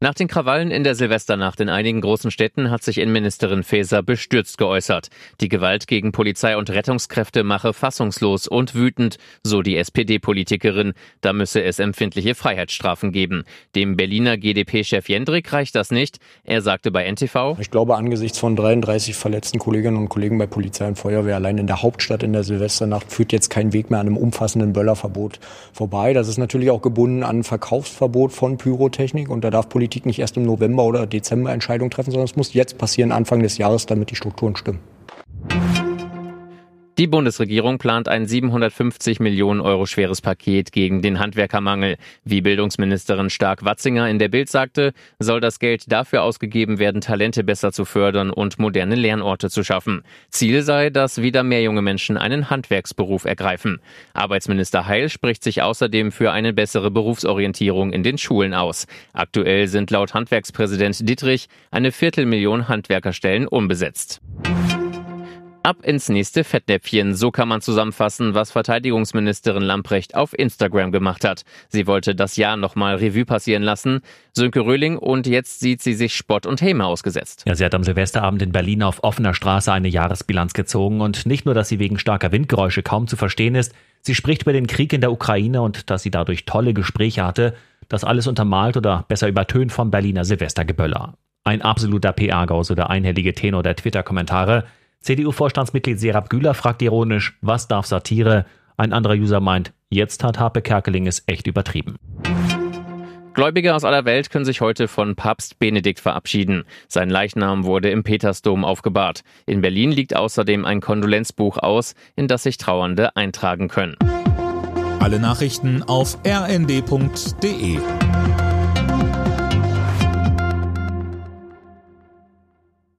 Nach den Krawallen in der Silvesternacht in einigen großen Städten hat sich Innenministerin Faeser bestürzt geäußert. Die Gewalt gegen Polizei und Rettungskräfte mache fassungslos und wütend, so die SPD-Politikerin. Da müsse es empfindliche Freiheitsstrafen geben. Dem Berliner GdP-Chef Jendrik reicht das nicht. Er sagte bei NTV, Ich glaube, angesichts von 33 verletzten Kolleginnen und Kollegen bei Polizei und Feuerwehr allein in der Hauptstadt in der Silvesternacht führt jetzt kein Weg mehr an einem umfassenden Böllerverbot vorbei. Das ist natürlich auch gebunden an Verkaufsverbot von Pyrotechnik und da darf Politik nicht erst im November oder Dezember Entscheidungen treffen, sondern es muss jetzt passieren, Anfang des Jahres, damit die Strukturen stimmen. Die Bundesregierung plant ein 750 Millionen Euro schweres Paket gegen den Handwerkermangel. Wie Bildungsministerin Stark-Watzinger in der Bild sagte, soll das Geld dafür ausgegeben werden, Talente besser zu fördern und moderne Lernorte zu schaffen. Ziel sei, dass wieder mehr junge Menschen einen Handwerksberuf ergreifen. Arbeitsminister Heil spricht sich außerdem für eine bessere Berufsorientierung in den Schulen aus. Aktuell sind laut Handwerkspräsident Dittrich eine Viertelmillion Handwerkerstellen unbesetzt. Ab ins nächste Fettnäpfchen, so kann man zusammenfassen, was Verteidigungsministerin Lamprecht auf Instagram gemacht hat. Sie wollte das Jahr nochmal Revue passieren lassen. Sönke Röhling und jetzt sieht sie sich Spott und Häme ausgesetzt. Ja, sie hat am Silvesterabend in Berlin auf offener Straße eine Jahresbilanz gezogen und nicht nur, dass sie wegen starker Windgeräusche kaum zu verstehen ist, sie spricht über den Krieg in der Ukraine und dass sie dadurch tolle Gespräche hatte. Das alles untermalt oder besser übertönt vom Berliner Silvestergeböller. Ein absoluter PR-Gau, so einhellige Tenor der Twitter-Kommentare. CDU-Vorstandsmitglied Serap Güler fragt ironisch, was darf Satire? Ein anderer User meint, jetzt hat Harpe Kerkeling es echt übertrieben. Gläubige aus aller Welt können sich heute von Papst Benedikt verabschieden. Sein Leichnam wurde im Petersdom aufgebahrt. In Berlin liegt außerdem ein Kondolenzbuch aus, in das sich Trauernde eintragen können. Alle Nachrichten auf rnd.de